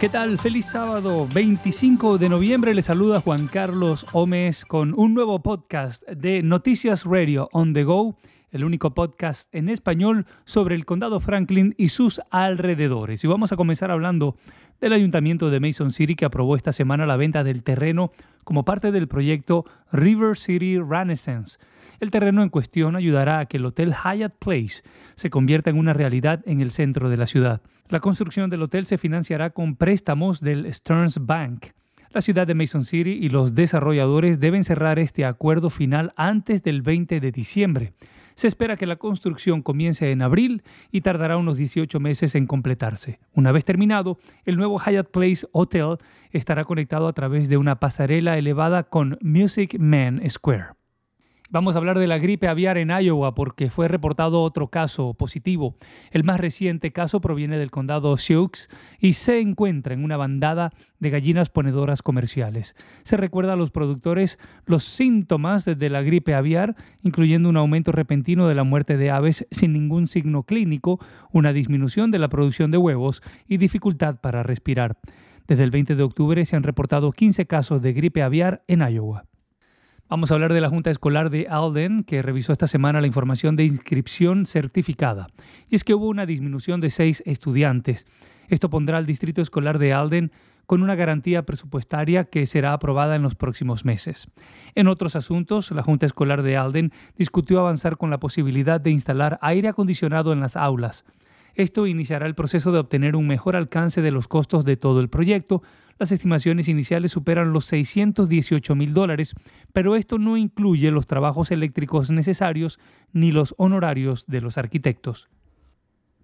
¿Qué tal? Feliz sábado 25 de noviembre. Le saluda Juan Carlos Gómez con un nuevo podcast de Noticias Radio On The Go, el único podcast en español sobre el condado Franklin y sus alrededores. Y vamos a comenzar hablando del ayuntamiento de Mason City que aprobó esta semana la venta del terreno como parte del proyecto River City Renaissance. El terreno en cuestión ayudará a que el Hotel Hyatt Place se convierta en una realidad en el centro de la ciudad. La construcción del hotel se financiará con préstamos del Stearns Bank. La ciudad de Mason City y los desarrolladores deben cerrar este acuerdo final antes del 20 de diciembre. Se espera que la construcción comience en abril y tardará unos 18 meses en completarse. Una vez terminado, el nuevo Hyatt Place Hotel estará conectado a través de una pasarela elevada con Music Man Square. Vamos a hablar de la gripe aviar en Iowa porque fue reportado otro caso positivo. El más reciente caso proviene del condado Sioux y se encuentra en una bandada de gallinas ponedoras comerciales. Se recuerda a los productores los síntomas de la gripe aviar, incluyendo un aumento repentino de la muerte de aves sin ningún signo clínico, una disminución de la producción de huevos y dificultad para respirar. Desde el 20 de octubre se han reportado 15 casos de gripe aviar en Iowa. Vamos a hablar de la Junta Escolar de Alden, que revisó esta semana la información de inscripción certificada. Y es que hubo una disminución de seis estudiantes. Esto pondrá al Distrito Escolar de Alden con una garantía presupuestaria que será aprobada en los próximos meses. En otros asuntos, la Junta Escolar de Alden discutió avanzar con la posibilidad de instalar aire acondicionado en las aulas. Esto iniciará el proceso de obtener un mejor alcance de los costos de todo el proyecto. Las estimaciones iniciales superan los 618 mil dólares, pero esto no incluye los trabajos eléctricos necesarios ni los honorarios de los arquitectos.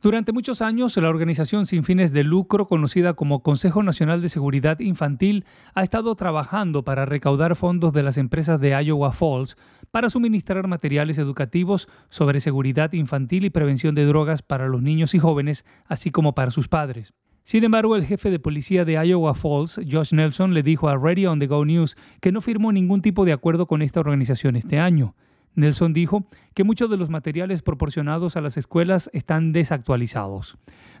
Durante muchos años, la organización sin fines de lucro, conocida como Consejo Nacional de Seguridad Infantil, ha estado trabajando para recaudar fondos de las empresas de Iowa Falls para suministrar materiales educativos sobre seguridad infantil y prevención de drogas para los niños y jóvenes, así como para sus padres. Sin embargo, el jefe de policía de Iowa Falls, Josh Nelson, le dijo a Radio on the Go News que no firmó ningún tipo de acuerdo con esta organización este año. Nelson dijo que muchos de los materiales proporcionados a las escuelas están desactualizados.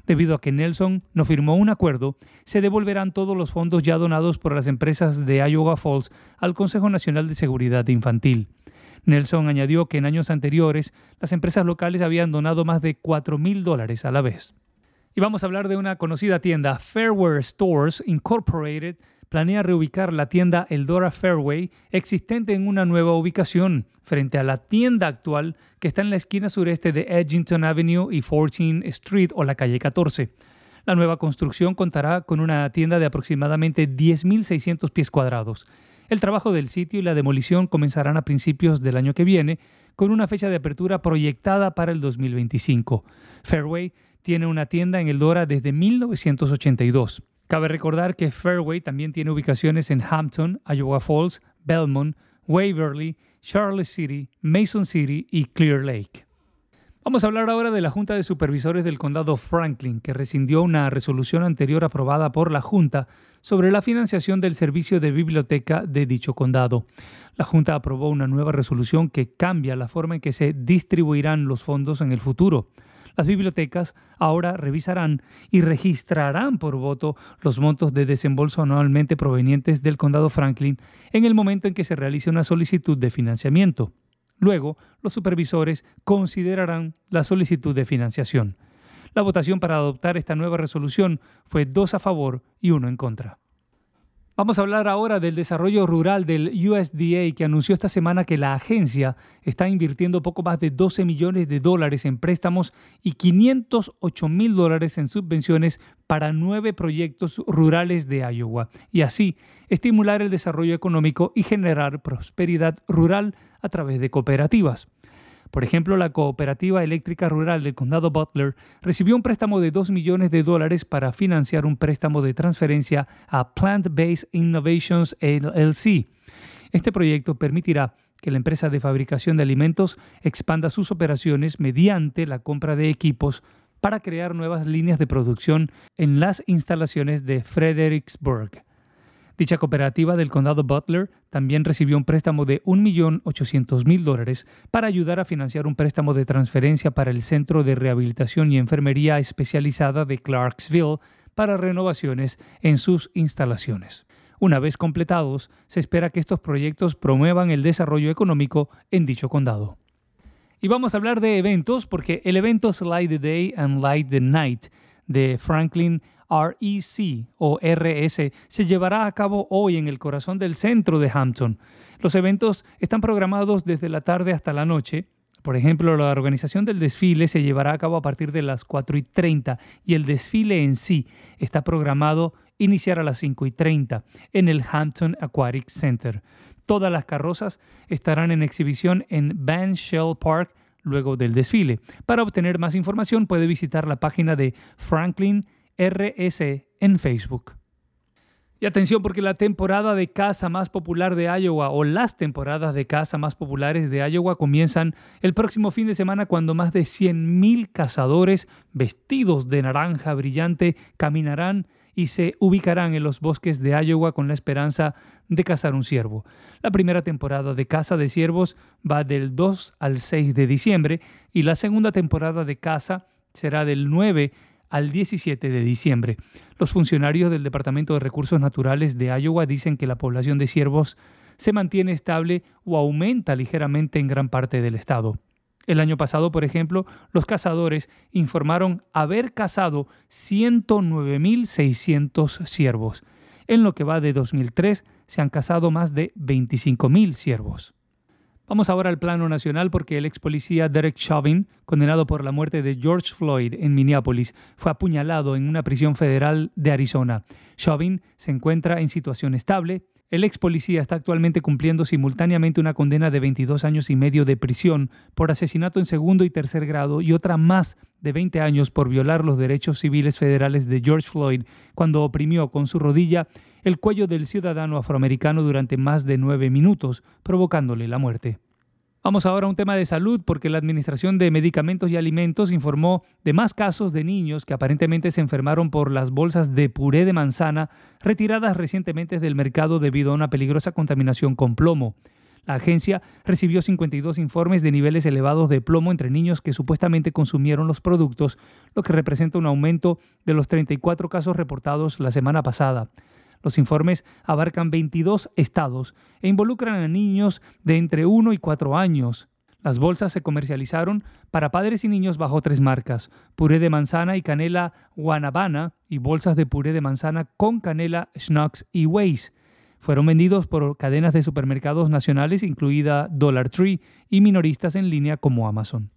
Debido a que Nelson no firmó un acuerdo, se devolverán todos los fondos ya donados por las empresas de Iowa Falls al Consejo Nacional de Seguridad Infantil. Nelson añadió que en años anteriores las empresas locales habían donado más de 4 mil dólares a la vez. Y vamos a hablar de una conocida tienda, Fairwear Stores Incorporated, planea reubicar la tienda Eldora Fairway existente en una nueva ubicación frente a la tienda actual que está en la esquina sureste de Edgington Avenue y 14 Street o la calle 14. La nueva construcción contará con una tienda de aproximadamente 10.600 pies cuadrados. El trabajo del sitio y la demolición comenzarán a principios del año que viene, con una fecha de apertura proyectada para el 2025. Fairway tiene una tienda en Eldora desde 1982. Cabe recordar que Fairway también tiene ubicaciones en Hampton, Iowa Falls, Belmont, Waverly, Charlotte City, Mason City y Clear Lake. Vamos a hablar ahora de la Junta de Supervisores del Condado Franklin, que rescindió una resolución anterior aprobada por la Junta sobre la financiación del servicio de biblioteca de dicho condado. La Junta aprobó una nueva resolución que cambia la forma en que se distribuirán los fondos en el futuro. Las bibliotecas ahora revisarán y registrarán por voto los montos de desembolso anualmente provenientes del condado Franklin en el momento en que se realice una solicitud de financiamiento. Luego, los supervisores considerarán la solicitud de financiación. La votación para adoptar esta nueva resolución fue dos a favor y uno en contra. Vamos a hablar ahora del desarrollo rural del USDA que anunció esta semana que la agencia está invirtiendo poco más de 12 millones de dólares en préstamos y 508 mil dólares en subvenciones para nueve proyectos rurales de Iowa y así estimular el desarrollo económico y generar prosperidad rural a través de cooperativas. Por ejemplo, la Cooperativa Eléctrica Rural del Condado Butler recibió un préstamo de 2 millones de dólares para financiar un préstamo de transferencia a Plant Based Innovations LLC. Este proyecto permitirá que la empresa de fabricación de alimentos expanda sus operaciones mediante la compra de equipos para crear nuevas líneas de producción en las instalaciones de Fredericksburg. Dicha cooperativa del condado Butler también recibió un préstamo de 1.800.000 dólares para ayudar a financiar un préstamo de transferencia para el Centro de Rehabilitación y Enfermería Especializada de Clarksville para renovaciones en sus instalaciones. Una vez completados, se espera que estos proyectos promuevan el desarrollo económico en dicho condado. Y vamos a hablar de eventos porque el evento Slide the Day and Light the Night de Franklin REC o RS se llevará a cabo hoy en el corazón del centro de Hampton. Los eventos están programados desde la tarde hasta la noche. Por ejemplo, la organización del desfile se llevará a cabo a partir de las 4 y 30 y el desfile en sí está programado iniciar a las 5 y 30 en el Hampton Aquatic Center. Todas las carrozas estarán en exhibición en Van Shell Park luego del desfile. Para obtener más información puede visitar la página de Franklin RS en Facebook. Y atención porque la temporada de caza más popular de Iowa o las temporadas de caza más populares de Iowa comienzan el próximo fin de semana cuando más de 100.000 cazadores vestidos de naranja brillante caminarán y se ubicarán en los bosques de Iowa con la esperanza de cazar un ciervo. La primera temporada de caza de ciervos va del 2 al 6 de diciembre y la segunda temporada de caza será del 9 al 17 de diciembre. Los funcionarios del Departamento de Recursos Naturales de Iowa dicen que la población de ciervos se mantiene estable o aumenta ligeramente en gran parte del estado. El año pasado, por ejemplo, los cazadores informaron haber cazado 109.600 ciervos. En lo que va de 2003 se han cazado más de 25.000 ciervos. Vamos ahora al plano nacional porque el ex policía Derek Chauvin, condenado por la muerte de George Floyd en Minneapolis, fue apuñalado en una prisión federal de Arizona. Chauvin se encuentra en situación estable, el ex policía está actualmente cumpliendo simultáneamente una condena de 22 años y medio de prisión por asesinato en segundo y tercer grado y otra más de 20 años por violar los derechos civiles federales de George Floyd cuando oprimió con su rodilla el cuello del ciudadano afroamericano durante más de nueve minutos, provocándole la muerte. Vamos ahora a un tema de salud porque la Administración de Medicamentos y Alimentos informó de más casos de niños que aparentemente se enfermaron por las bolsas de puré de manzana retiradas recientemente del mercado debido a una peligrosa contaminación con plomo. La agencia recibió 52 informes de niveles elevados de plomo entre niños que supuestamente consumieron los productos, lo que representa un aumento de los 34 casos reportados la semana pasada. Los informes abarcan 22 estados e involucran a niños de entre 1 y 4 años. Las bolsas se comercializaron para padres y niños bajo tres marcas, puré de manzana y canela Guanabana y bolsas de puré de manzana con canela Schnucks y Waze. Fueron vendidos por cadenas de supermercados nacionales, incluida Dollar Tree, y minoristas en línea como Amazon.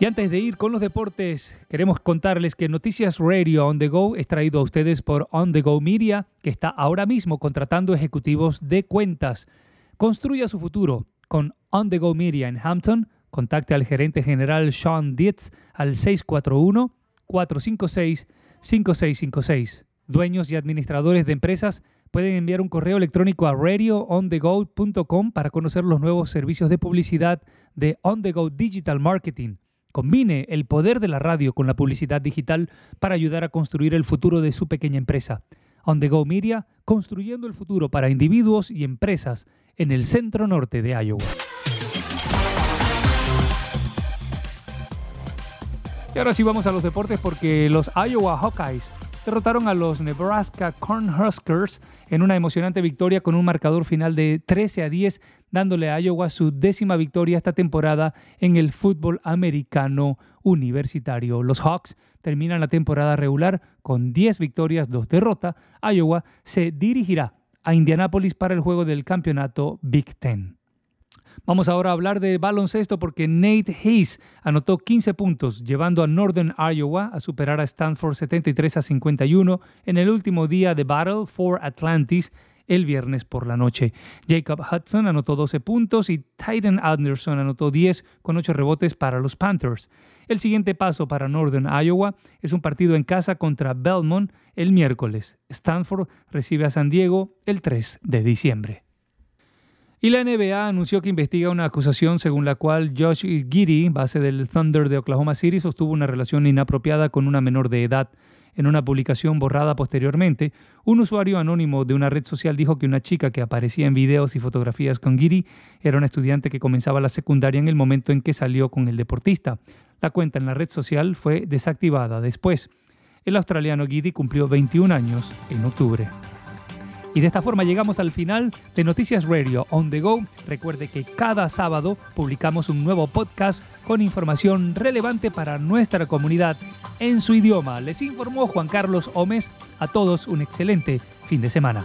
Y antes de ir con los deportes, queremos contarles que Noticias Radio On The Go es traído a ustedes por On The Go Media, que está ahora mismo contratando ejecutivos de cuentas. Construya su futuro con On The Go Media en Hampton. Contacte al gerente general Sean Dietz al 641-456-5656. Dueños y administradores de empresas pueden enviar un correo electrónico a radioonthego.com para conocer los nuevos servicios de publicidad de On The Go Digital Marketing. Combine el poder de la radio con la publicidad digital para ayudar a construir el futuro de su pequeña empresa. On the Go Media, construyendo el futuro para individuos y empresas en el centro norte de Iowa. Y ahora sí vamos a los deportes porque los Iowa Hawkeyes derrotaron a los Nebraska Cornhuskers en una emocionante victoria con un marcador final de 13 a 10, dándole a Iowa su décima victoria esta temporada en el fútbol americano universitario. Los Hawks terminan la temporada regular con 10 victorias, 2 derrotas. Iowa se dirigirá a Indianápolis para el juego del campeonato Big Ten. Vamos ahora a hablar de baloncesto porque Nate Hayes anotó 15 puntos, llevando a Northern Iowa a superar a Stanford 73 a 51 en el último día de Battle for Atlantis el viernes por la noche. Jacob Hudson anotó 12 puntos y Titan Anderson anotó 10 con 8 rebotes para los Panthers. El siguiente paso para Northern Iowa es un partido en casa contra Belmont el miércoles. Stanford recibe a San Diego el 3 de diciembre. Y la NBA anunció que investiga una acusación según la cual Josh Giddy, base del Thunder de Oklahoma City, sostuvo una relación inapropiada con una menor de edad. En una publicación borrada posteriormente, un usuario anónimo de una red social dijo que una chica que aparecía en videos y fotografías con Giddy era una estudiante que comenzaba la secundaria en el momento en que salió con el deportista. La cuenta en la red social fue desactivada después. El australiano Guidi cumplió 21 años en octubre. Y de esta forma llegamos al final de Noticias Radio On The Go. Recuerde que cada sábado publicamos un nuevo podcast con información relevante para nuestra comunidad en su idioma. Les informó Juan Carlos Gómez. A todos un excelente fin de semana.